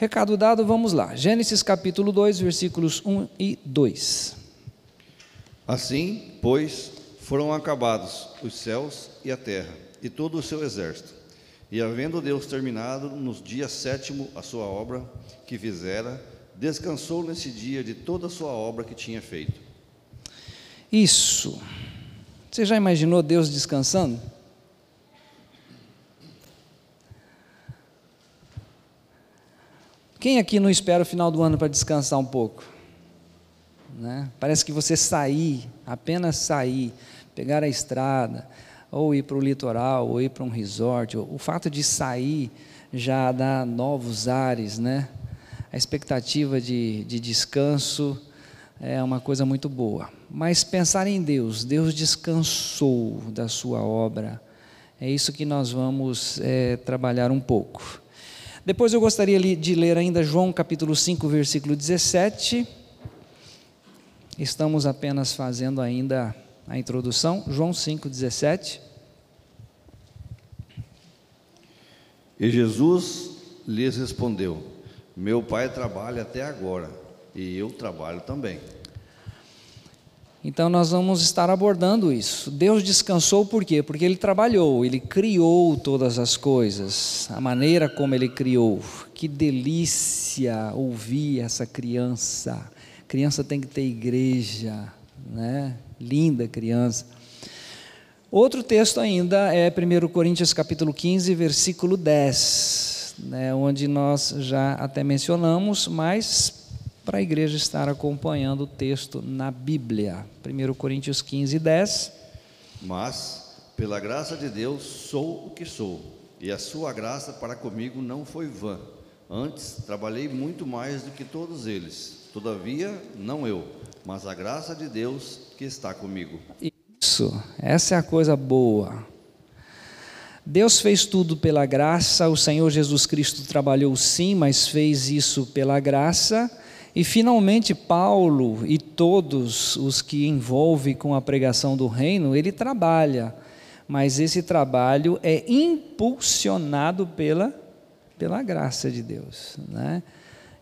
Recado dado, vamos lá. Gênesis capítulo 2, versículos 1 e 2. Assim, pois, foram acabados os céus e a terra, e todo o seu exército. E havendo Deus terminado no dia sétimo a sua obra que fizera, descansou nesse dia de toda a sua obra que tinha feito. Isso. Você já imaginou Deus descansando? Quem aqui não espera o final do ano para descansar um pouco? Né? Parece que você sair, apenas sair, pegar a estrada, ou ir para o litoral, ou ir para um resort, o fato de sair já dá novos ares, né? A expectativa de, de descanso é uma coisa muito boa. Mas pensar em Deus, Deus descansou da sua obra, é isso que nós vamos é, trabalhar um pouco. Depois eu gostaria de ler ainda João capítulo 5, versículo 17. Estamos apenas fazendo ainda a introdução. João 5, 17. E Jesus lhes respondeu: Meu pai trabalha até agora, e eu trabalho também. Então nós vamos estar abordando isso. Deus descansou por quê? Porque ele trabalhou, ele criou todas as coisas, a maneira como ele criou. Que delícia ouvir essa criança. Criança tem que ter igreja, né? Linda criança. Outro texto ainda é 1 Coríntios capítulo 15, versículo 10, né, onde nós já até mencionamos, mas para a igreja estar acompanhando o texto na Bíblia. 1 Coríntios 15, 10. Mas, pela graça de Deus, sou o que sou, e a sua graça para comigo não foi vã. Antes, trabalhei muito mais do que todos eles. Todavia, não eu, mas a graça de Deus que está comigo. Isso, essa é a coisa boa. Deus fez tudo pela graça, o Senhor Jesus Cristo trabalhou sim, mas fez isso pela graça e finalmente Paulo e todos os que envolvem com a pregação do reino, ele trabalha, mas esse trabalho é impulsionado pela, pela graça de Deus. Né?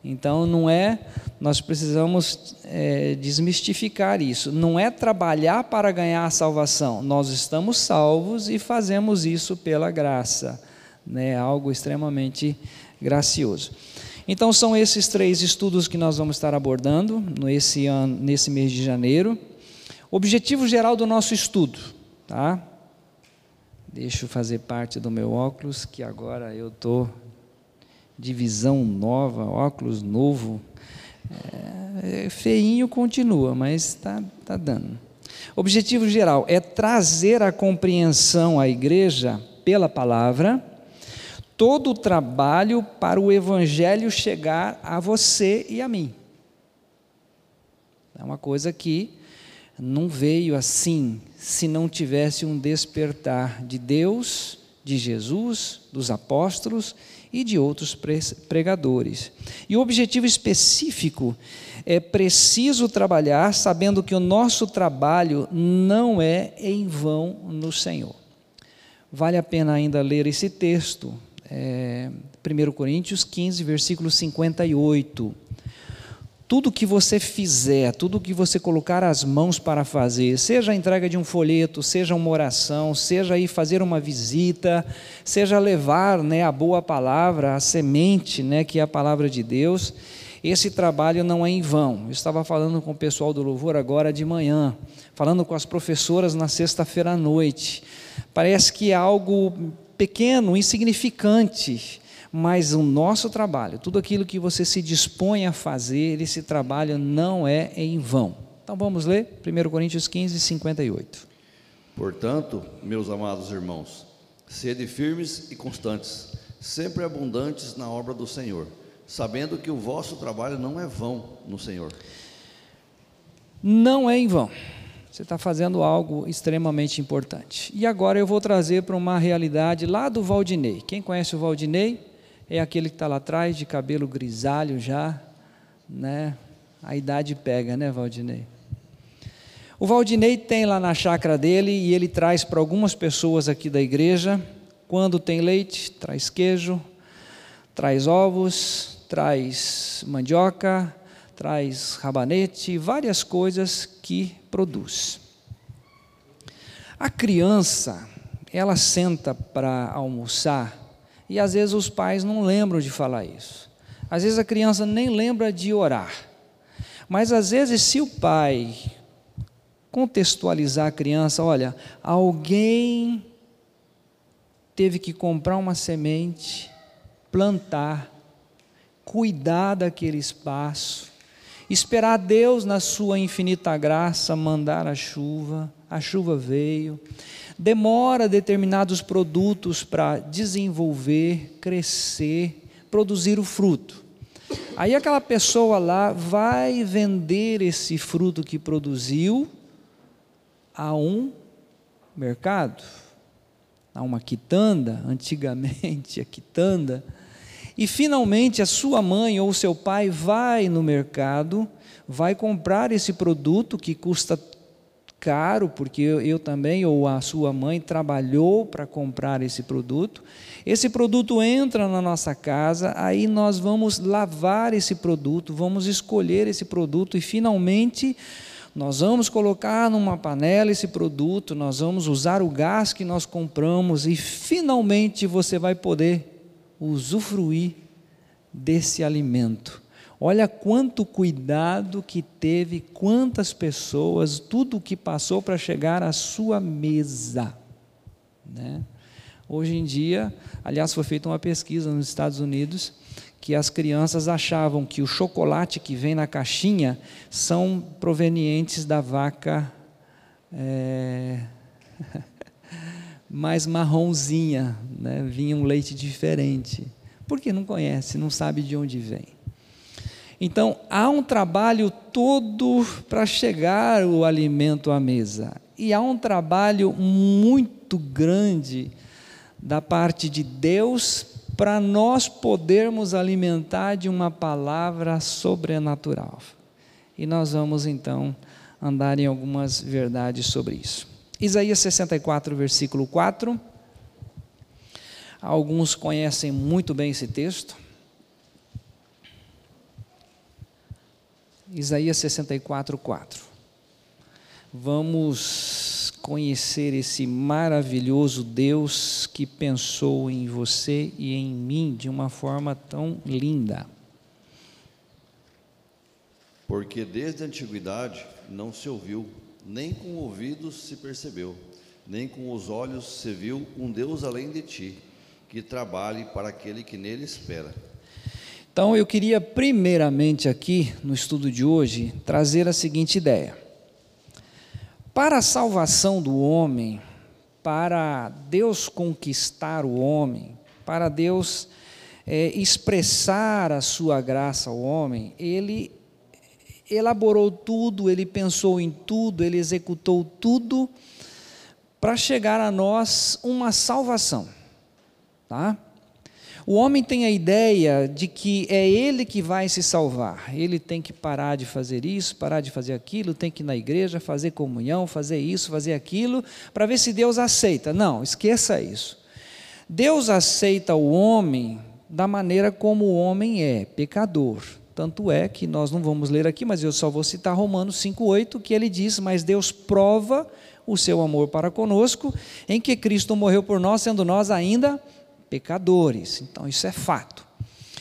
Então não é, nós precisamos é, desmistificar isso. Não é trabalhar para ganhar a salvação. Nós estamos salvos e fazemos isso pela graça. Né? Algo extremamente gracioso. Então são esses três estudos que nós vamos estar abordando nesse, ano, nesse mês de janeiro. Objetivo geral do nosso estudo, tá? Deixa eu fazer parte do meu óculos, que agora eu estou de visão nova, óculos novo. É, é, feinho continua, mas está tá dando. Objetivo geral é trazer a compreensão à igreja pela palavra todo o trabalho para o Evangelho chegar a você e a mim. É uma coisa que não veio assim, se não tivesse um despertar de Deus, de Jesus, dos apóstolos e de outros pregadores. E o objetivo específico é preciso trabalhar sabendo que o nosso trabalho não é em vão no Senhor. Vale a pena ainda ler esse texto, é, 1 Coríntios 15, versículo 58. Tudo que você fizer, tudo que você colocar as mãos para fazer, seja a entrega de um folheto, seja uma oração, seja ir fazer uma visita, seja levar né, a boa palavra, a semente, né, que é a palavra de Deus, esse trabalho não é em vão. Eu estava falando com o pessoal do louvor agora de manhã, falando com as professoras na sexta-feira à noite. Parece que é algo pequeno, insignificante, mas o nosso trabalho, tudo aquilo que você se dispõe a fazer, esse trabalho não é em vão. Então vamos ler 1 Coríntios 15, 58. Portanto, meus amados irmãos, sede firmes e constantes, sempre abundantes na obra do Senhor, sabendo que o vosso trabalho não é vão no Senhor. Não é em vão. Você está fazendo algo extremamente importante. E agora eu vou trazer para uma realidade lá do Valdinei. Quem conhece o Valdinei? É aquele que está lá atrás, de cabelo grisalho já, né? A idade pega, né, Valdinei? O Valdinei tem lá na chácara dele e ele traz para algumas pessoas aqui da igreja. Quando tem leite, traz queijo, traz ovos, traz mandioca, traz rabanete, várias coisas que produz. A criança, ela senta para almoçar e às vezes os pais não lembram de falar isso. Às vezes a criança nem lembra de orar. Mas às vezes, se o pai contextualizar a criança, olha, alguém teve que comprar uma semente, plantar, cuidar daquele espaço, esperar Deus, na sua infinita graça, mandar a chuva, a chuva veio, demora determinados produtos para desenvolver, crescer, produzir o fruto. Aí aquela pessoa lá vai vender esse fruto que produziu a um mercado, a uma quitanda, antigamente a quitanda, e finalmente a sua mãe ou seu pai vai no mercado, vai comprar esse produto que custa caro, porque eu, eu também, ou a sua mãe, trabalhou para comprar esse produto. Esse produto entra na nossa casa, aí nós vamos lavar esse produto, vamos escolher esse produto e finalmente nós vamos colocar numa panela esse produto, nós vamos usar o gás que nós compramos e finalmente você vai poder usufruir desse alimento. Olha quanto cuidado que teve, quantas pessoas, tudo o que passou para chegar à sua mesa. Né? Hoje em dia, aliás, foi feita uma pesquisa nos Estados Unidos que as crianças achavam que o chocolate que vem na caixinha são provenientes da vaca é, mais marronzinha, né? vinha um leite diferente. Porque não conhece, não sabe de onde vem. Então, há um trabalho todo para chegar o alimento à mesa. E há um trabalho muito grande da parte de Deus para nós podermos alimentar de uma palavra sobrenatural. E nós vamos então andar em algumas verdades sobre isso. Isaías 64, versículo 4. Alguns conhecem muito bem esse texto. Isaías 64, 4. Vamos conhecer esse maravilhoso Deus que pensou em você e em mim de uma forma tão linda. Porque desde a antiguidade não se ouviu, nem com ouvidos se percebeu, nem com os olhos se viu um Deus além de ti, que trabalhe para aquele que nele espera. Então eu queria primeiramente aqui no estudo de hoje trazer a seguinte ideia. Para a salvação do homem, para Deus conquistar o homem, para Deus é, expressar a sua graça ao homem, ele elaborou tudo, ele pensou em tudo, ele executou tudo para chegar a nós uma salvação, tá? O homem tem a ideia de que é ele que vai se salvar. Ele tem que parar de fazer isso, parar de fazer aquilo, tem que ir na igreja, fazer comunhão, fazer isso, fazer aquilo, para ver se Deus aceita. Não, esqueça isso. Deus aceita o homem da maneira como o homem é, pecador. Tanto é que nós não vamos ler aqui, mas eu só vou citar Romanos 5,8, que ele diz: Mas Deus prova o seu amor para conosco, em que Cristo morreu por nós, sendo nós ainda pecadores. Então, isso é fato.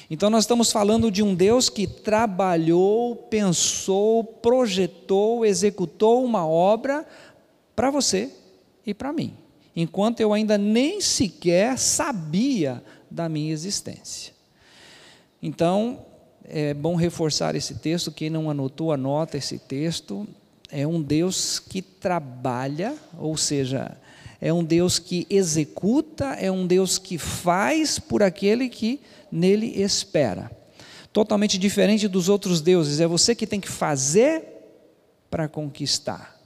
Então, nós estamos falando de um Deus que trabalhou, pensou, projetou, executou uma obra para você e para mim, enquanto eu ainda nem sequer sabia da minha existência. Então, é bom reforçar esse texto. Quem não anotou, anota esse texto. É um Deus que trabalha, ou seja, é um Deus que executa, é um Deus que faz por aquele que nele espera. Totalmente diferente dos outros deuses, é você que tem que fazer para conquistar.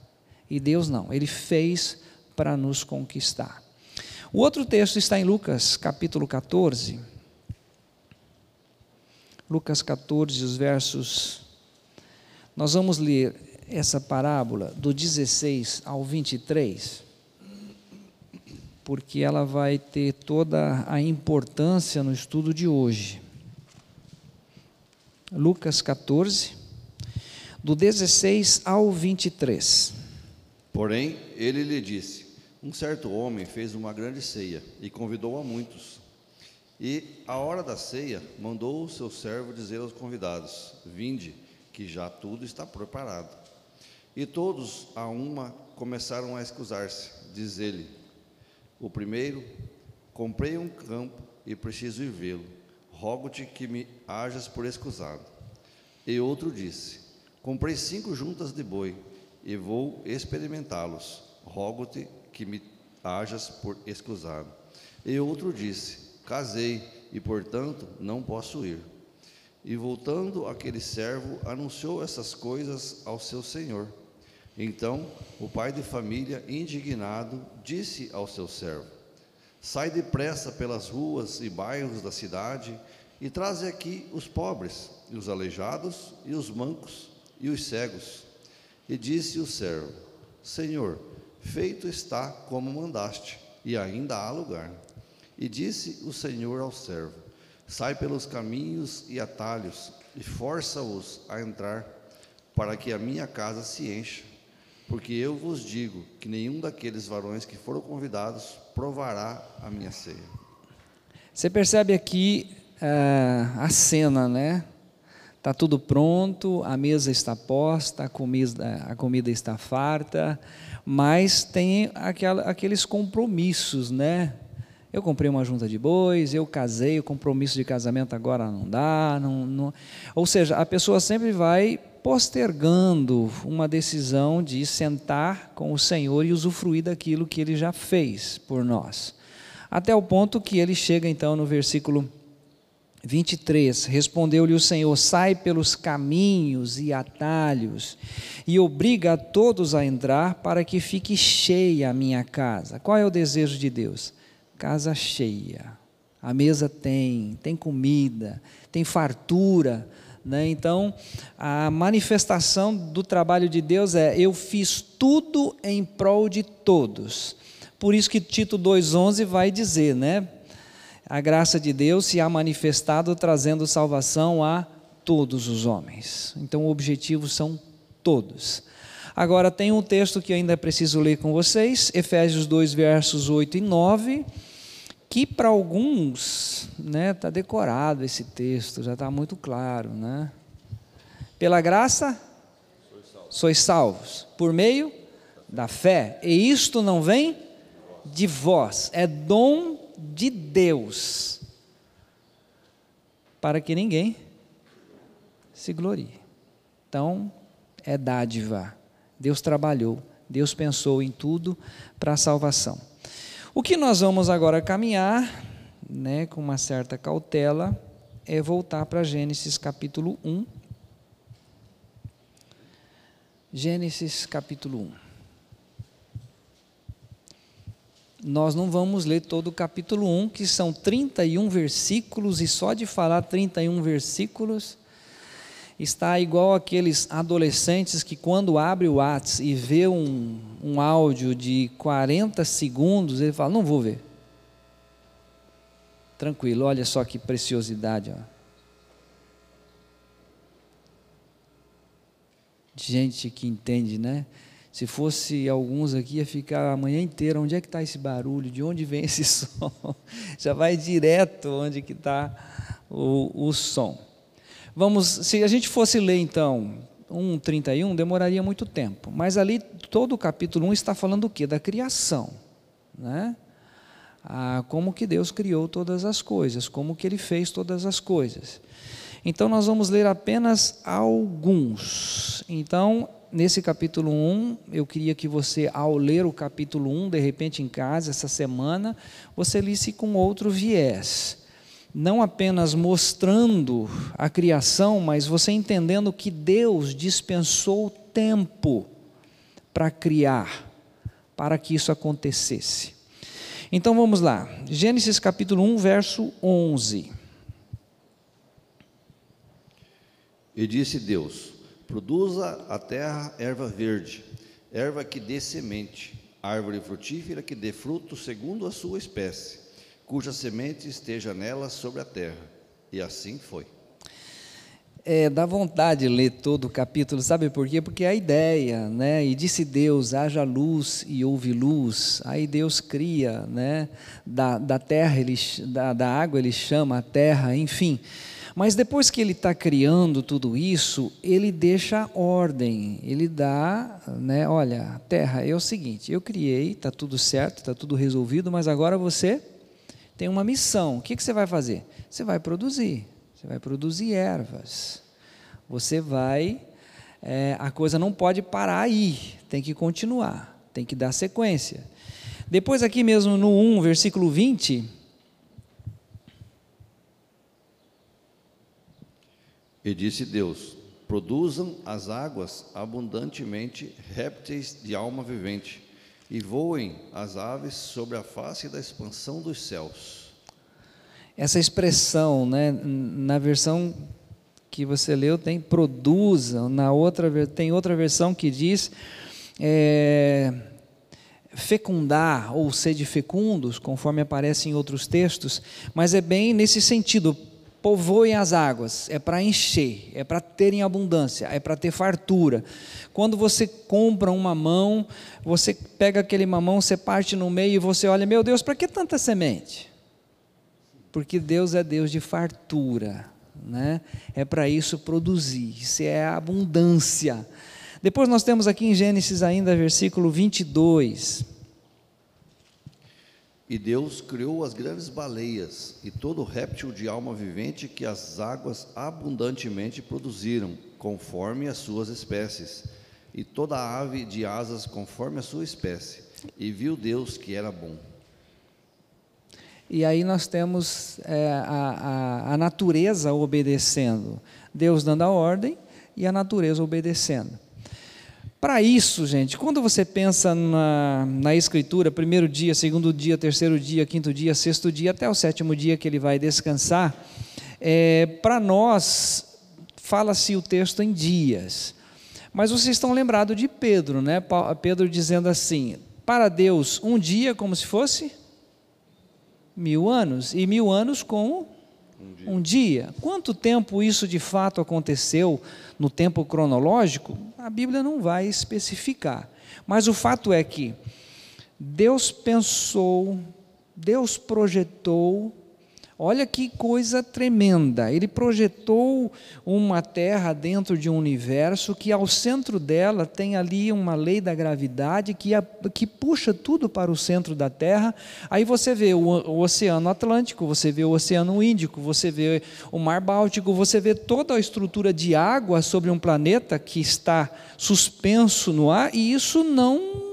E Deus não, ele fez para nos conquistar. O outro texto está em Lucas, capítulo 14. Lucas 14, os versos. Nós vamos ler essa parábola do 16 ao 23 porque ela vai ter toda a importância no estudo de hoje. Lucas 14, do 16 ao 23. Porém, ele lhe disse: Um certo homem fez uma grande ceia e convidou a muitos. E, à hora da ceia, mandou o seu servo dizer aos convidados: Vinde, que já tudo está preparado. E todos, a uma, começaram a excusar-se. Diz ele: O primeiro, comprei um campo e preciso ir vê-lo. Rogo-te que me hajas por escusado. E outro disse: Comprei cinco juntas de boi e vou experimentá-los. Rogo-te que me hajas por escusado. E outro disse: Casei e, portanto, não posso ir. E voltando aquele servo, anunciou essas coisas ao seu senhor. Então o pai de família, indignado, disse ao seu servo: Sai depressa pelas ruas e bairros da cidade e traze aqui os pobres, e os aleijados, e os mancos, e os cegos. E disse o servo: Senhor, feito está como mandaste, e ainda há lugar. E disse o Senhor ao servo: Sai pelos caminhos e atalhos, e força-os a entrar, para que a minha casa se encha. Porque eu vos digo que nenhum daqueles varões que foram convidados provará a minha ceia. Você percebe aqui uh, a cena, né? Está tudo pronto, a mesa está posta, a comida, a comida está farta, mas tem aquela, aqueles compromissos, né? Eu comprei uma junta de bois, eu casei, o compromisso de casamento agora não dá. Não, não... Ou seja, a pessoa sempre vai postergando uma decisão de sentar com o Senhor e usufruir daquilo que ele já fez por nós. Até o ponto que ele chega então no versículo 23: Respondeu-lhe o Senhor: Sai pelos caminhos e atalhos e obriga a todos a entrar para que fique cheia a minha casa. Qual é o desejo de Deus? Casa cheia. A mesa tem, tem comida, tem fartura, né? Então, a manifestação do trabalho de Deus é: eu fiz tudo em prol de todos. Por isso que Tito 2,11 vai dizer, né? A graça de Deus se há manifestado trazendo salvação a todos os homens. Então, o objetivo são todos. Agora, tem um texto que ainda preciso ler com vocês, Efésios 2, versos 8 e 9 que para alguns está né, tá decorado esse texto, já está muito claro. Né? Pela graça, sois salvos, por meio da fé, e isto não vem de vós, é dom de Deus, para que ninguém se glorie. Então, é dádiva. Deus trabalhou, Deus pensou em tudo para a salvação. O que nós vamos agora caminhar, né, com uma certa cautela, é voltar para Gênesis capítulo 1. Gênesis capítulo 1. Nós não vamos ler todo o capítulo 1, que são 31 versículos, e só de falar 31 versículos, está igual aqueles adolescentes que quando abre o WhatsApp e vê um, um áudio de 40 segundos, ele fala, não vou ver. Tranquilo, olha só que preciosidade. Ó. Gente que entende, né? Se fosse alguns aqui, ia ficar a manhã inteira, onde é que está esse barulho? De onde vem esse som? Já vai direto onde que está o, o som. Vamos, se a gente fosse ler então 1:31, demoraria muito tempo. Mas ali todo o capítulo 1 está falando do quê? Da criação, né? Ah, como que Deus criou todas as coisas, como que ele fez todas as coisas. Então nós vamos ler apenas alguns. Então, nesse capítulo 1, eu queria que você, ao ler o capítulo 1, de repente em casa, essa semana, você lisse com outro viés não apenas mostrando a criação, mas você entendendo que Deus dispensou tempo para criar, para que isso acontecesse. Então vamos lá, Gênesis capítulo 1, verso 11. E disse Deus: Produza a terra erva verde, erva que dê semente, árvore frutífera que dê fruto segundo a sua espécie cuja semente esteja nela sobre a terra. E assim foi. É, dá vontade de ler todo o capítulo, sabe por quê? Porque é a ideia, né? E disse Deus: haja luz e houve luz. Aí Deus cria, né? Da, da terra, ele, da, da água ele chama a terra, enfim. Mas depois que ele está criando tudo isso, ele deixa ordem, ele dá, né? Olha, terra, é o seguinte: eu criei, está tudo certo, está tudo resolvido, mas agora você tem uma missão. O que, que você vai fazer? Você vai produzir. Você vai produzir ervas. Você vai. É, a coisa não pode parar aí, tem que continuar, tem que dar sequência. Depois, aqui mesmo no 1, versículo 20. E disse Deus: Produzam as águas abundantemente répteis de alma vivente, e voem as aves sobre a face da expansão dos céus essa expressão, né, na versão que você leu tem produza, na outra tem outra versão que diz é, fecundar ou sede fecundos, conforme aparece em outros textos, mas é bem nesse sentido. Povoem as águas, é para encher, é para ter em abundância, é para ter fartura. Quando você compra um mamão, você pega aquele mamão, você parte no meio e você olha, meu Deus, para que tanta semente? porque Deus é Deus de fartura, né? É para isso produzir, isso é a abundância. Depois nós temos aqui em Gênesis ainda, versículo 22. E Deus criou as grandes baleias e todo réptil de alma vivente que as águas abundantemente produziram, conforme as suas espécies, e toda ave de asas conforme a sua espécie. E viu Deus que era bom. E aí nós temos é, a, a, a natureza obedecendo. Deus dando a ordem e a natureza obedecendo. Para isso, gente, quando você pensa na, na Escritura, primeiro dia, segundo dia, terceiro dia, quinto dia, sexto dia, até o sétimo dia que ele vai descansar, é, para nós, fala-se o texto em dias. Mas vocês estão lembrados de Pedro, né? Pedro dizendo assim: para Deus, um dia como se fosse mil anos, e mil anos com um dia. um dia. Quanto tempo isso de fato aconteceu no tempo cronológico? A Bíblia não vai especificar. Mas o fato é que Deus pensou, Deus projetou Olha que coisa tremenda. Ele projetou uma Terra dentro de um universo que, ao centro dela, tem ali uma lei da gravidade que, a, que puxa tudo para o centro da Terra. Aí você vê o, o Oceano Atlântico, você vê o Oceano Índico, você vê o Mar Báltico, você vê toda a estrutura de água sobre um planeta que está suspenso no ar, e isso não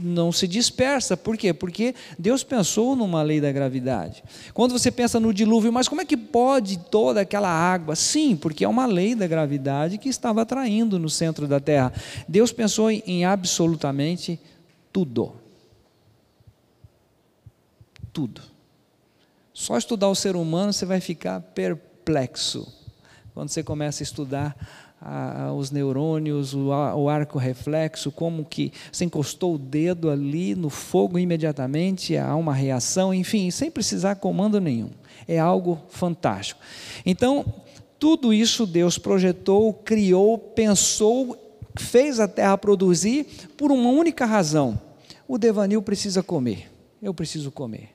não se dispersa. Por quê? Porque Deus pensou numa lei da gravidade. Quando você pensa no dilúvio, mas como é que pode toda aquela água? Sim, porque é uma lei da gravidade que estava atraindo no centro da Terra. Deus pensou em absolutamente tudo. Tudo. Só estudar o ser humano você vai ficar perplexo. Quando você começa a estudar a, os neurônios, o, o arco reflexo, como que você encostou o dedo ali no fogo imediatamente, há uma reação, enfim, sem precisar comando nenhum. É algo fantástico. Então, tudo isso Deus projetou, criou, pensou, fez a terra produzir por uma única razão. O devanil precisa comer. Eu preciso comer.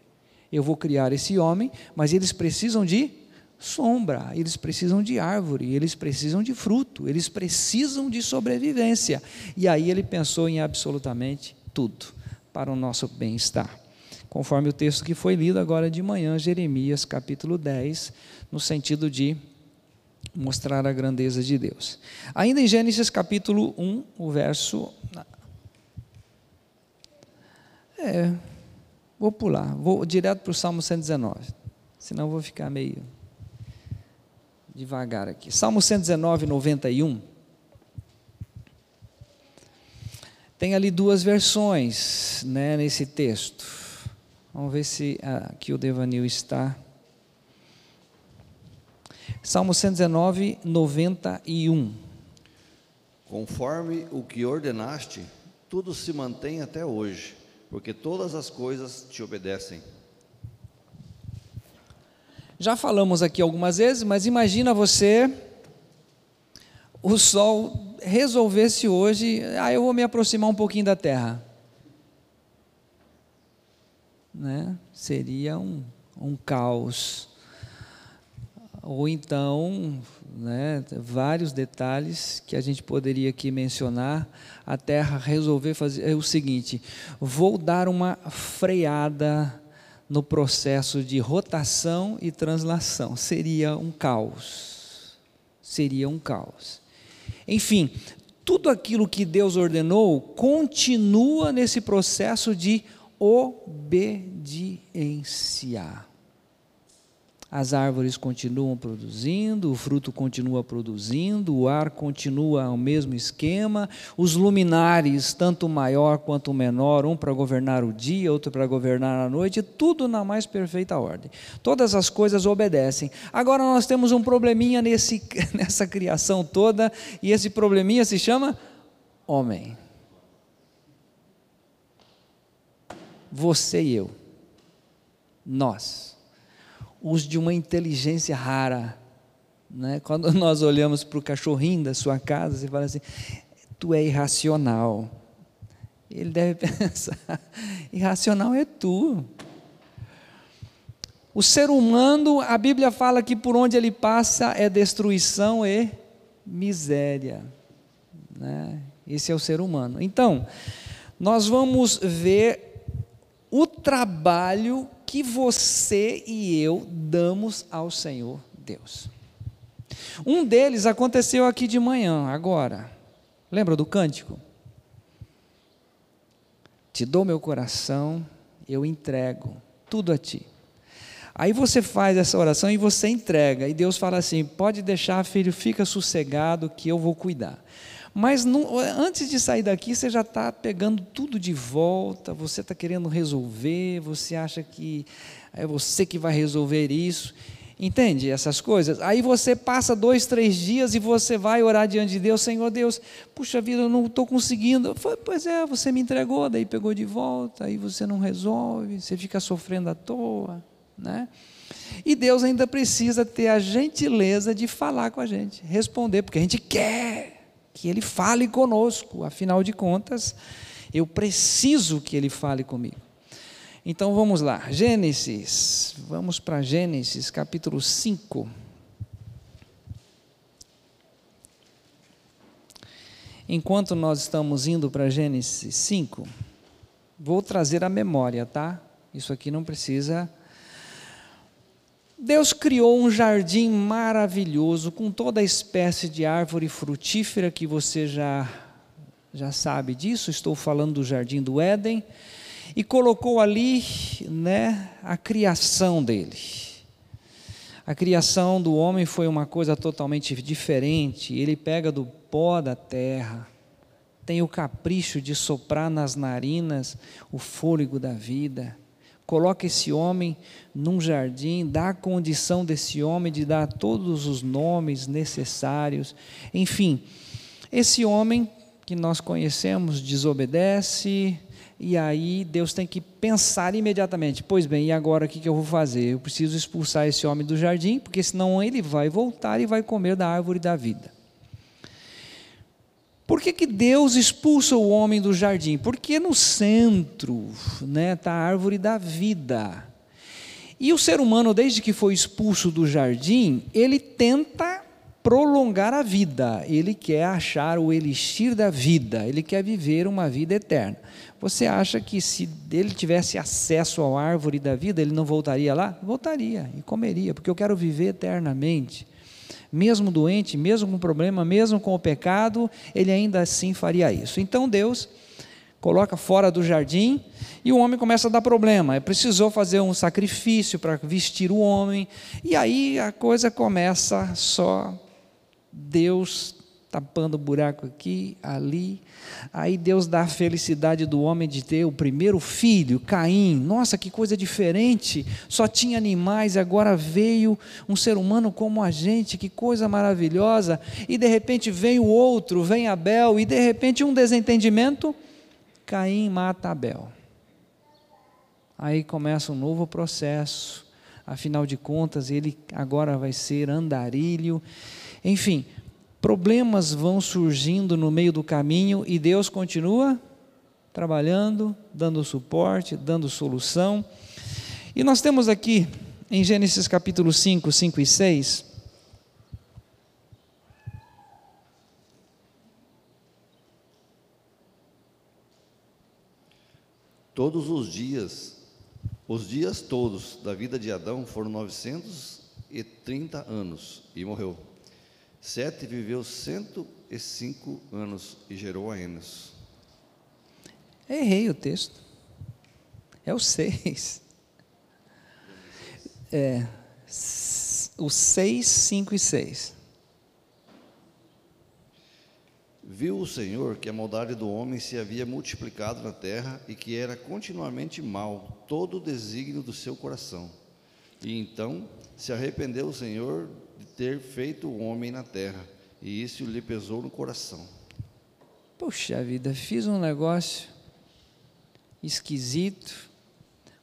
Eu vou criar esse homem, mas eles precisam de sombra, eles precisam de árvore, eles precisam de fruto, eles precisam de sobrevivência. E aí ele pensou em absolutamente tudo para o nosso bem-estar. Conforme o texto que foi lido agora de manhã, Jeremias capítulo 10, no sentido de mostrar a grandeza de Deus. Ainda em Gênesis capítulo 1, o verso. É, vou pular, vou direto para o Salmo 119, senão vou ficar meio devagar aqui. Salmo 119, 91. Tem ali duas versões né, nesse texto. Vamos ver se aqui o devanil está. Salmo 119, 91. Conforme o que ordenaste, tudo se mantém até hoje, porque todas as coisas te obedecem. Já falamos aqui algumas vezes, mas imagina você o Sol resolvesse hoje, ah, eu vou me aproximar um pouquinho da Terra. Né? Seria um, um caos. Ou então, né, vários detalhes que a gente poderia aqui mencionar, a Terra resolver fazer é o seguinte: vou dar uma freada no processo de rotação e translação. Seria um caos. Seria um caos. Enfim, tudo aquilo que Deus ordenou continua nesse processo de obediência as árvores continuam produzindo, o fruto continua produzindo, o ar continua o mesmo esquema, os luminares, tanto maior quanto menor, um para governar o dia, outro para governar a noite, tudo na mais perfeita ordem. Todas as coisas obedecem. Agora nós temos um probleminha nesse, nessa criação toda, e esse probleminha se chama homem. Você e eu. Nós os de uma inteligência rara. Né? Quando nós olhamos para o cachorrinho da sua casa, você fala assim: tu é irracional. Ele deve pensar: irracional é tu. O ser humano, a Bíblia fala que por onde ele passa é destruição e miséria. Né? Esse é o ser humano. Então, nós vamos ver o trabalho que você e eu damos ao Senhor Deus. Um deles aconteceu aqui de manhã, agora. Lembra do cântico? Te dou meu coração, eu entrego tudo a ti. Aí você faz essa oração e você entrega, e Deus fala assim: pode deixar, filho, fica sossegado que eu vou cuidar. Mas não, antes de sair daqui, você já está pegando tudo de volta, você está querendo resolver, você acha que é você que vai resolver isso. Entende essas coisas? Aí você passa dois, três dias e você vai orar diante de Deus, Senhor Deus, puxa vida, eu não estou conseguindo. Pois é, você me entregou, daí pegou de volta, aí você não resolve, você fica sofrendo à toa, né? E Deus ainda precisa ter a gentileza de falar com a gente, responder, porque a gente quer que Ele fale conosco, afinal de contas, eu preciso que Ele fale comigo. Então vamos lá, Gênesis, vamos para Gênesis capítulo 5. Enquanto nós estamos indo para Gênesis 5, vou trazer a memória, tá? Isso aqui não precisa Deus criou um jardim maravilhoso com toda a espécie de árvore frutífera que você já já sabe disso, estou falando do jardim do Éden, e colocou ali, né, a criação dele. A criação do homem foi uma coisa totalmente diferente. Ele pega do pó da terra, tem o capricho de soprar nas narinas o fôlego da vida coloca esse homem num jardim, dá a condição desse homem de dar todos os nomes necessários. Enfim, esse homem que nós conhecemos desobedece, e aí Deus tem que pensar imediatamente: pois bem, e agora o que eu vou fazer? Eu preciso expulsar esse homem do jardim, porque senão ele vai voltar e vai comer da árvore da vida. Por que, que Deus expulsa o homem do jardim? Porque no centro está né, tá a árvore da vida. E o ser humano, desde que foi expulso do jardim, ele tenta prolongar a vida, ele quer achar o elixir da vida, ele quer viver uma vida eterna. Você acha que se ele tivesse acesso à árvore da vida, ele não voltaria lá? Voltaria e comeria, porque eu quero viver eternamente mesmo doente, mesmo com problema, mesmo com o pecado, ele ainda assim faria isso. Então Deus coloca fora do jardim e o homem começa a dar problema. Precisou fazer um sacrifício para vestir o homem, e aí a coisa começa só Deus tapando buraco aqui, ali. Aí Deus dá a felicidade do homem de ter o primeiro filho, Caim. Nossa, que coisa diferente! Só tinha animais, agora veio um ser humano como a gente, que coisa maravilhosa. E de repente vem o outro, vem Abel, e de repente um desentendimento, Caim mata Abel. Aí começa um novo processo. Afinal de contas, ele agora vai ser andarilho. Enfim, problemas vão surgindo no meio do caminho e Deus continua trabalhando, dando suporte, dando solução. E nós temos aqui em Gênesis capítulo 5, 5 e 6, Todos os dias, os dias todos da vida de Adão foram 930 anos e morreu. Sete viveu 105 anos e gerou a Enos. Errei o texto. É o 6. É, o 6, 5 e 6. Viu o Senhor que a maldade do homem se havia multiplicado na terra e que era continuamente mal todo o desígnio do seu coração. E então se arrependeu o Senhor de ter feito o homem na terra, e isso lhe pesou no coração. Puxa vida, fiz um negócio esquisito,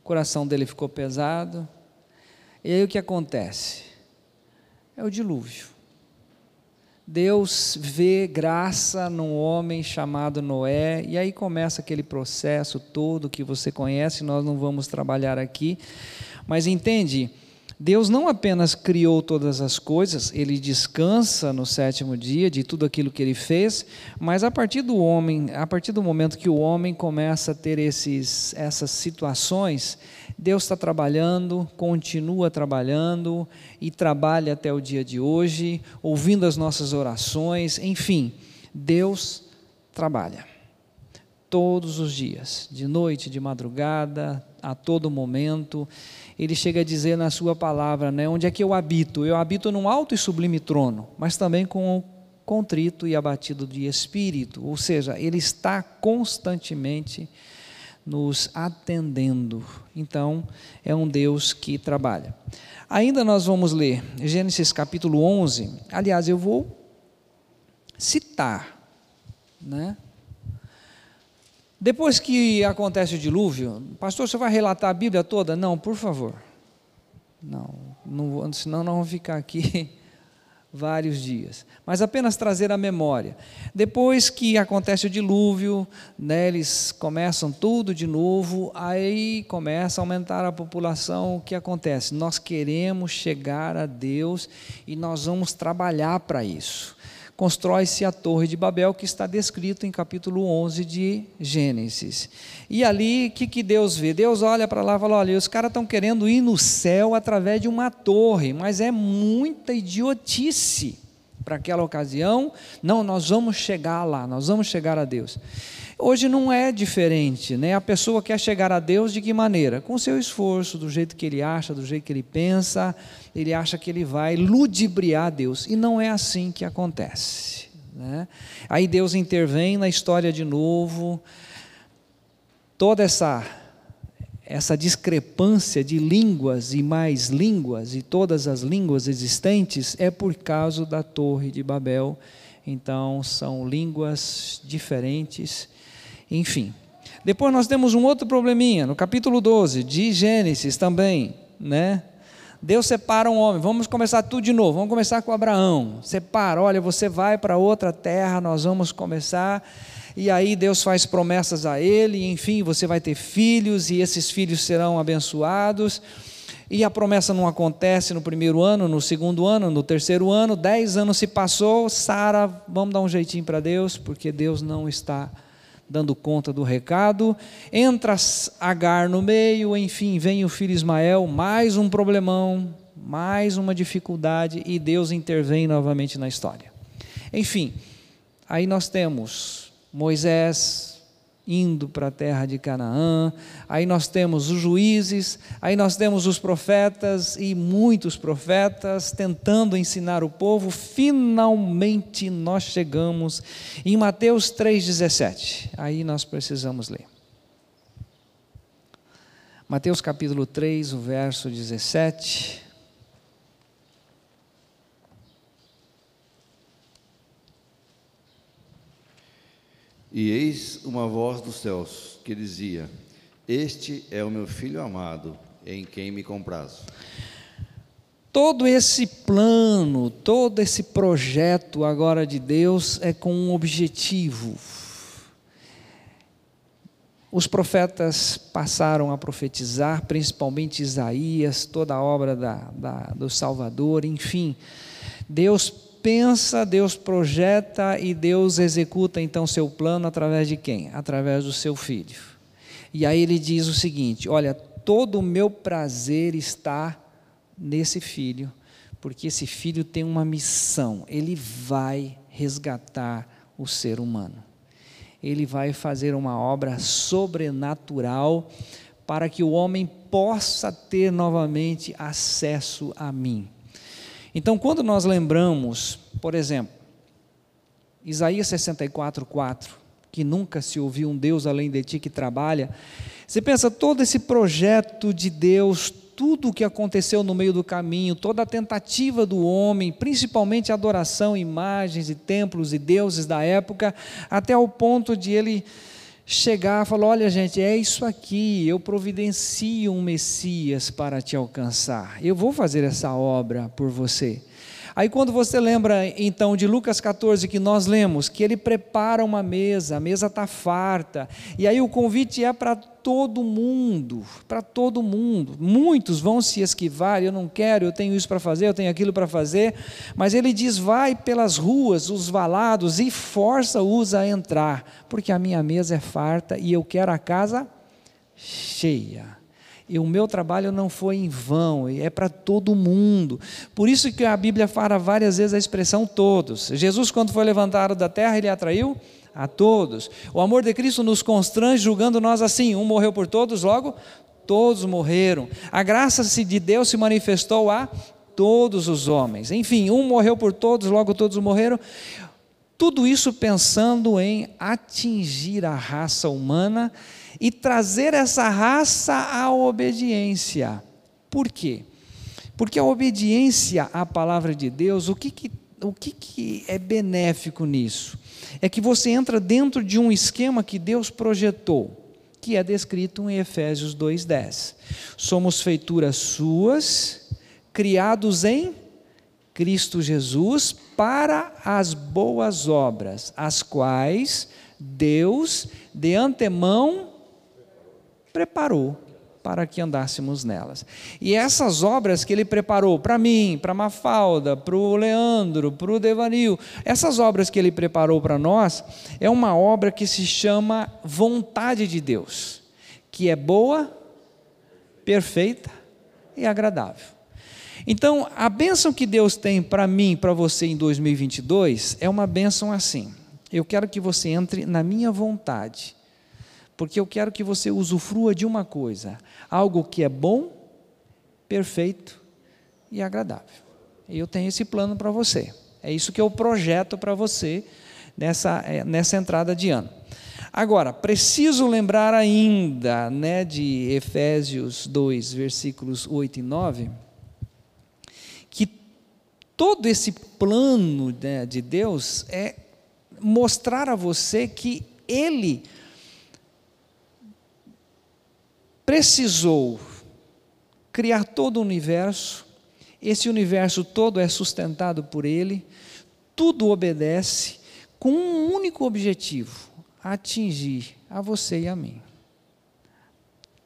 o coração dele ficou pesado. E aí o que acontece? É o dilúvio. Deus vê graça num homem chamado Noé, e aí começa aquele processo todo que você conhece, nós não vamos trabalhar aqui, mas entende? Deus não apenas criou todas as coisas, ele descansa no sétimo dia de tudo aquilo que ele fez, mas a partir do homem, a partir do momento que o homem começa a ter esses, essas situações, Deus está trabalhando, continua trabalhando e trabalha até o dia de hoje, ouvindo as nossas orações, enfim, Deus trabalha. Todos os dias, de noite, de madrugada, a todo momento. Ele chega a dizer na sua palavra, né, onde é que eu habito? Eu habito num alto e sublime trono, mas também com o contrito e abatido de espírito, ou seja, ele está constantemente nos atendendo. Então, é um Deus que trabalha. Ainda nós vamos ler Gênesis capítulo 11. Aliás, eu vou citar, né? Depois que acontece o dilúvio, pastor, você vai relatar a Bíblia toda? Não, por favor. Não, não senão não vamos ficar aqui vários dias, mas apenas trazer a memória. Depois que acontece o dilúvio, né, eles começam tudo de novo, aí começa a aumentar a população. O que acontece? Nós queremos chegar a Deus e nós vamos trabalhar para isso constrói-se a Torre de Babel, que está descrito em capítulo 11 de Gênesis. E ali, o que, que Deus vê? Deus olha para lá e fala: olha, os caras estão querendo ir no céu através de uma torre, mas é muita idiotice para aquela ocasião. Não, nós vamos chegar lá, nós vamos chegar a Deus. Hoje não é diferente, né? A pessoa quer chegar a Deus de que maneira? Com seu esforço, do jeito que ele acha, do jeito que ele pensa, ele acha que ele vai ludibriar Deus. E não é assim que acontece. Né? Aí Deus intervém na história de novo, toda essa essa discrepância de línguas e mais línguas e todas as línguas existentes é por causa da Torre de Babel. Então são línguas diferentes enfim. Depois nós temos um outro probleminha, no capítulo 12 de Gênesis também, né? Deus separa um homem, vamos começar tudo de novo, vamos começar com Abraão. Separa, olha, você vai para outra terra, nós vamos começar. E aí Deus faz promessas a ele, enfim, você vai ter filhos e esses filhos serão abençoados. E a promessa não acontece no primeiro ano, no segundo ano, no terceiro ano, dez anos se passou, Sara, vamos dar um jeitinho para Deus, porque Deus não está dando conta do recado. Entra Agar no meio, enfim, vem o filho Ismael, mais um problemão, mais uma dificuldade, e Deus intervém novamente na história. Enfim, aí nós temos Moisés, indo para a terra de Canaã. Aí nós temos os juízes, aí nós temos os profetas e muitos profetas tentando ensinar o povo. Finalmente nós chegamos em Mateus 3,17. Aí nós precisamos ler. Mateus capítulo 3, o verso 17. E eis uma voz dos céus que dizia: Este é o meu filho amado, em quem me comprazo. Todo esse plano, todo esse projeto agora de Deus é com um objetivo. Os profetas passaram a profetizar, principalmente Isaías, toda a obra da, da, do Salvador, enfim. Deus pensa, Deus projeta e Deus executa então seu plano através de quem? Através do seu filho. E aí ele diz o seguinte: Olha, todo o meu prazer está nesse filho, porque esse filho tem uma missão, ele vai resgatar o ser humano. Ele vai fazer uma obra sobrenatural para que o homem possa ter novamente acesso a mim. Então, quando nós lembramos, por exemplo, Isaías 64, 4, que nunca se ouviu um Deus além de ti que trabalha, você pensa todo esse projeto de Deus, tudo o que aconteceu no meio do caminho, toda a tentativa do homem, principalmente adoração, imagens e templos e deuses da época, até o ponto de ele chegar e falar: olha, gente, é isso aqui, eu providencio um Messias para te alcançar, eu vou fazer essa obra por você. Aí quando você lembra então de Lucas 14 que nós lemos, que ele prepara uma mesa, a mesa está farta, e aí o convite é para todo mundo, para todo mundo. Muitos vão se esquivar, eu não quero, eu tenho isso para fazer, eu tenho aquilo para fazer, mas ele diz: vai pelas ruas, os valados, e força-os a entrar, porque a minha mesa é farta e eu quero a casa cheia. E o meu trabalho não foi em vão, é para todo mundo. Por isso que a Bíblia fala várias vezes a expressão todos. Jesus, quando foi levantado da terra, ele atraiu a todos. O amor de Cristo nos constrange, julgando nós assim: um morreu por todos, logo todos morreram. A graça de Deus se manifestou a todos os homens. Enfim, um morreu por todos, logo todos morreram. Tudo isso pensando em atingir a raça humana e trazer essa raça à obediência. Por quê? Porque a obediência à palavra de Deus, o que, que, o que, que é benéfico nisso? É que você entra dentro de um esquema que Deus projetou, que é descrito em Efésios 2,10. Somos feituras suas, criados em Cristo Jesus para as boas obras, as quais Deus de antemão preparou para que andássemos nelas. E essas obras que ele preparou para mim, para Mafalda, para o Leandro, para o Devanil, essas obras que ele preparou para nós, é uma obra que se chama vontade de Deus, que é boa, perfeita e agradável. Então, a bênção que Deus tem para mim, para você em 2022, é uma bênção assim. Eu quero que você entre na minha vontade porque eu quero que você usufrua de uma coisa, algo que é bom, perfeito e agradável. E eu tenho esse plano para você. É isso que eu projeto para você nessa, é, nessa entrada de ano. Agora, preciso lembrar ainda né, de Efésios 2, versículos 8 e 9, que todo esse plano né, de Deus é mostrar a você que Ele precisou criar todo o universo, esse universo todo é sustentado por Ele, tudo obedece, com um único objetivo: atingir a você e a mim.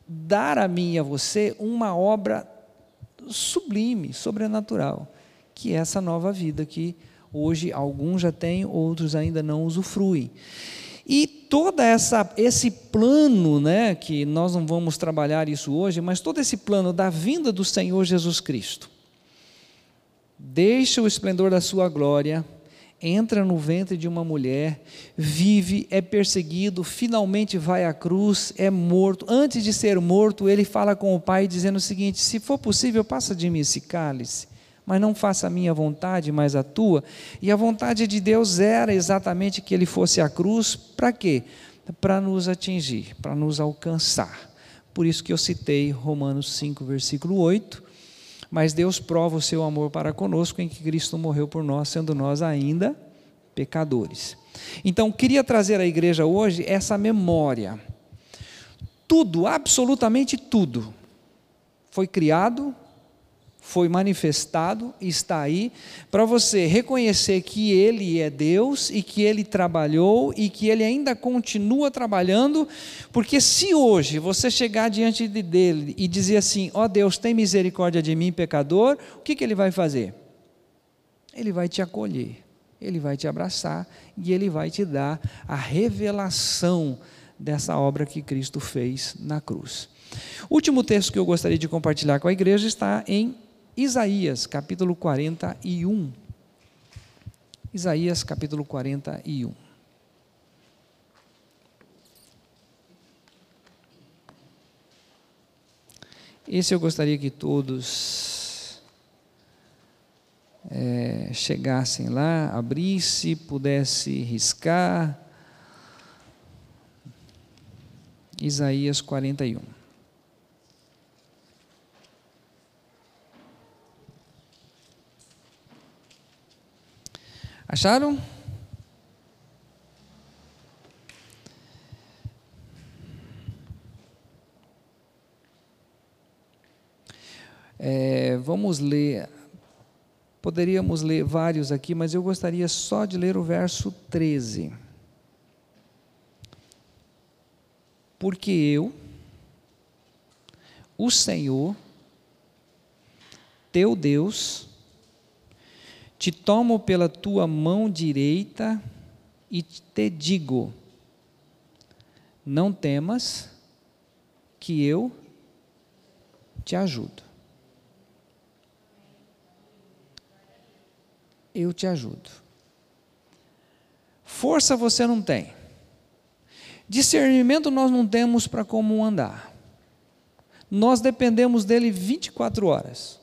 Dar a mim e a você uma obra sublime, sobrenatural, que é essa nova vida que hoje alguns já têm, outros ainda não usufruem. E todo essa, esse plano, né, que nós não vamos trabalhar isso hoje, mas todo esse plano da vinda do Senhor Jesus Cristo, deixa o esplendor da sua glória, entra no ventre de uma mulher, vive, é perseguido, finalmente vai à cruz, é morto. Antes de ser morto, ele fala com o Pai dizendo o seguinte: se for possível, passa de mim esse cálice mas não faça a minha vontade, mas a tua. E a vontade de Deus era exatamente que ele fosse à cruz, para quê? Para nos atingir, para nos alcançar. Por isso que eu citei Romanos 5, versículo 8. Mas Deus prova o seu amor para conosco em que Cristo morreu por nós, sendo nós ainda pecadores. Então, queria trazer à igreja hoje essa memória. Tudo, absolutamente tudo, foi criado foi manifestado, está aí, para você reconhecer que Ele é Deus e que Ele trabalhou e que Ele ainda continua trabalhando, porque se hoje você chegar diante dele e dizer assim: Ó oh Deus, tem misericórdia de mim, pecador, o que, que Ele vai fazer? Ele vai te acolher, Ele vai te abraçar e Ele vai te dar a revelação dessa obra que Cristo fez na cruz. Último texto que eu gostaria de compartilhar com a igreja está em Isaías, capítulo 41. Isaías, capítulo 41. Esse eu gostaria que todos é, chegassem lá, abrisse, pudesse riscar. Isaías 41. Acharam? É, vamos ler. Poderíamos ler vários aqui, mas eu gostaria só de ler o verso 13. Porque eu, o Senhor, teu Deus, te tomo pela tua mão direita e te digo: não temas, que eu te ajudo. Eu te ajudo. Força você não tem. Discernimento nós não temos para como andar. Nós dependemos dele 24 horas.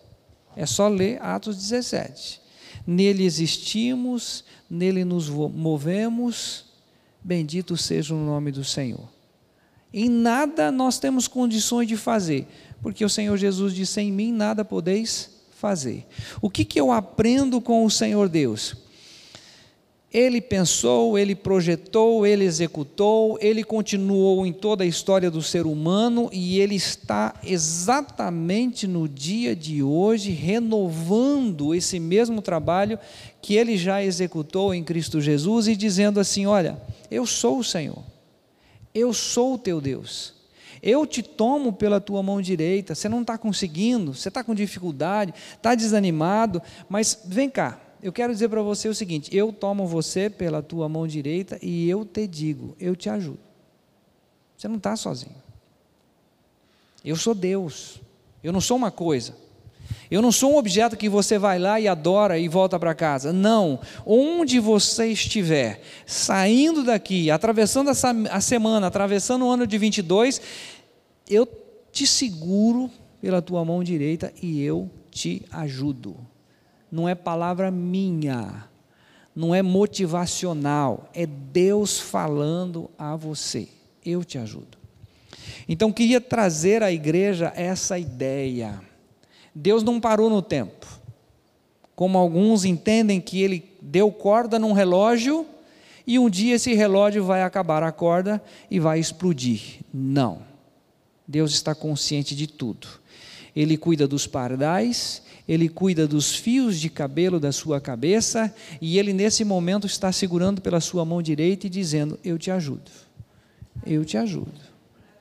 É só ler Atos 17 nele existimos, nele nos movemos, bendito seja o nome do Senhor. Em nada nós temos condições de fazer, porque o Senhor Jesus disse: em mim nada podeis fazer. O que, que eu aprendo com o Senhor Deus? Ele pensou, ele projetou, ele executou, ele continuou em toda a história do ser humano e ele está exatamente no dia de hoje renovando esse mesmo trabalho que ele já executou em Cristo Jesus e dizendo assim: Olha, eu sou o Senhor, eu sou o teu Deus. Eu te tomo pela tua mão direita. Você não está conseguindo, você está com dificuldade, está desanimado, mas vem cá, eu quero dizer para você o seguinte: eu tomo você pela tua mão direita e eu te digo, eu te ajudo. Você não está sozinho. Eu sou Deus. Eu não sou uma coisa. Eu não sou um objeto que você vai lá e adora e volta para casa. Não. Onde você estiver, saindo daqui, atravessando essa, a semana, atravessando o ano de 22, eu te seguro pela tua mão direita e eu te ajudo não é palavra minha, não é motivacional, é Deus falando a você. Eu te ajudo. Então queria trazer à igreja essa ideia. Deus não parou no tempo. Como alguns entendem que ele deu corda num relógio e um dia esse relógio vai acabar a corda e vai explodir. Não. Deus está consciente de tudo. Ele cuida dos pardais, ele cuida dos fios de cabelo da sua cabeça e ele, nesse momento, está segurando pela sua mão direita e dizendo: Eu te ajudo, eu te ajudo,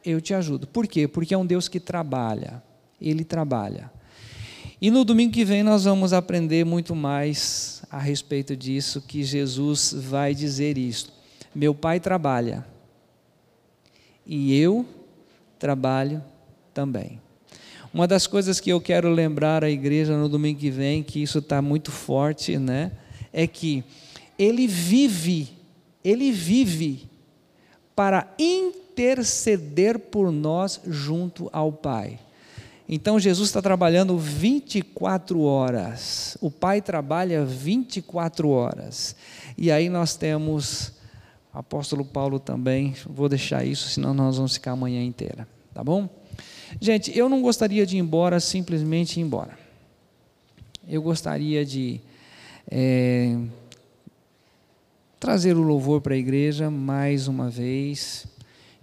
eu te ajudo. Por quê? Porque é um Deus que trabalha, ele trabalha. E no domingo que vem nós vamos aprender muito mais a respeito disso, que Jesus vai dizer isso. Meu pai trabalha e eu trabalho também. Uma das coisas que eu quero lembrar à igreja no domingo que vem, que isso está muito forte, né? É que ele vive, ele vive para interceder por nós junto ao Pai. Então Jesus está trabalhando 24 horas, o Pai trabalha 24 horas. E aí nós temos apóstolo Paulo também, vou deixar isso, senão nós vamos ficar a manhã inteira, tá bom? Gente, eu não gostaria de ir embora simplesmente ir embora. Eu gostaria de é, trazer o louvor para a igreja mais uma vez,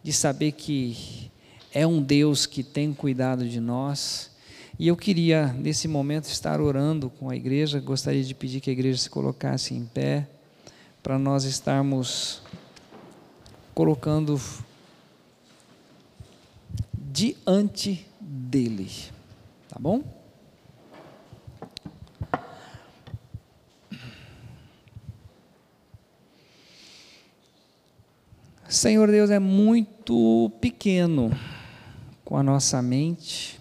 de saber que é um Deus que tem cuidado de nós, E eu queria, nesse momento, estar orando com a igreja. Gostaria de pedir que a igreja se colocasse em pé, para nós estarmos colocando diante dele. Tá bom? Senhor Deus é muito pequeno com a nossa mente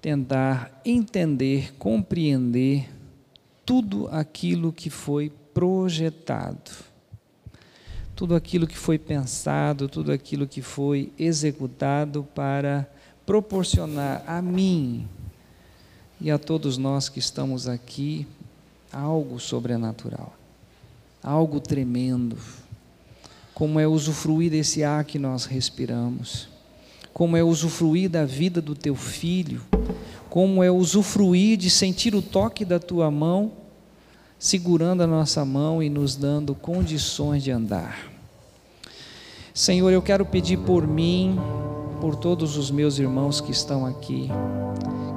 tentar entender, compreender tudo aquilo que foi projetado, tudo aquilo que foi pensado, tudo aquilo que foi executado para proporcionar a mim e a todos nós que estamos aqui algo sobrenatural, algo tremendo, como é usufruir desse ar que nós respiramos, como é usufruir da vida do teu filho, como é usufruir de sentir o toque da tua mão, segurando a nossa mão e nos dando condições de andar. Senhor, eu quero pedir por mim, por todos os meus irmãos que estão aqui,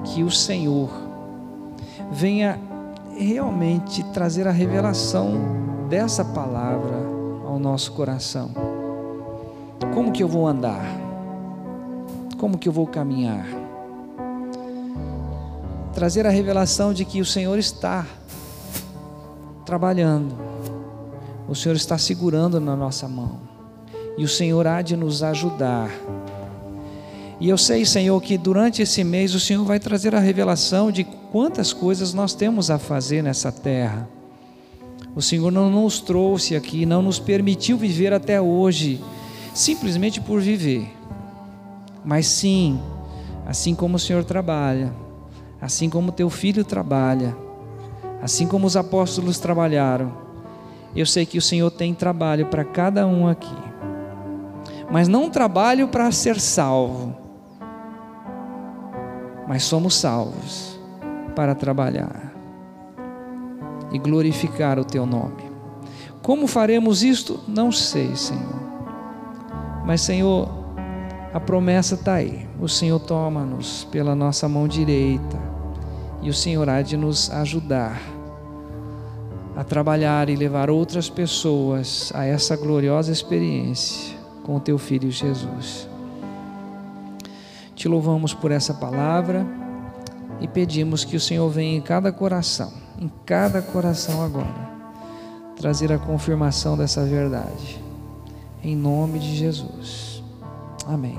que o Senhor venha realmente trazer a revelação dessa palavra ao nosso coração. Como que eu vou andar? Como que eu vou caminhar? Trazer a revelação de que o Senhor está trabalhando, o Senhor está segurando na nossa mão, e o Senhor há de nos ajudar e eu sei, Senhor, que durante esse mês o Senhor vai trazer a revelação de quantas coisas nós temos a fazer nessa terra. O Senhor não nos trouxe aqui, não nos permitiu viver até hoje, simplesmente por viver. Mas sim, assim como o Senhor trabalha, assim como teu filho trabalha, assim como os apóstolos trabalharam, eu sei que o Senhor tem trabalho para cada um aqui. Mas não trabalho para ser salvo, mas somos salvos para trabalhar e glorificar o teu nome. Como faremos isto? Não sei, Senhor. Mas, Senhor, a promessa está aí. O Senhor toma-nos pela nossa mão direita e o Senhor há de nos ajudar a trabalhar e levar outras pessoas a essa gloriosa experiência com o teu filho Jesus. Te louvamos por essa palavra e pedimos que o Senhor venha em cada coração, em cada coração agora, trazer a confirmação dessa verdade. Em nome de Jesus. Amém.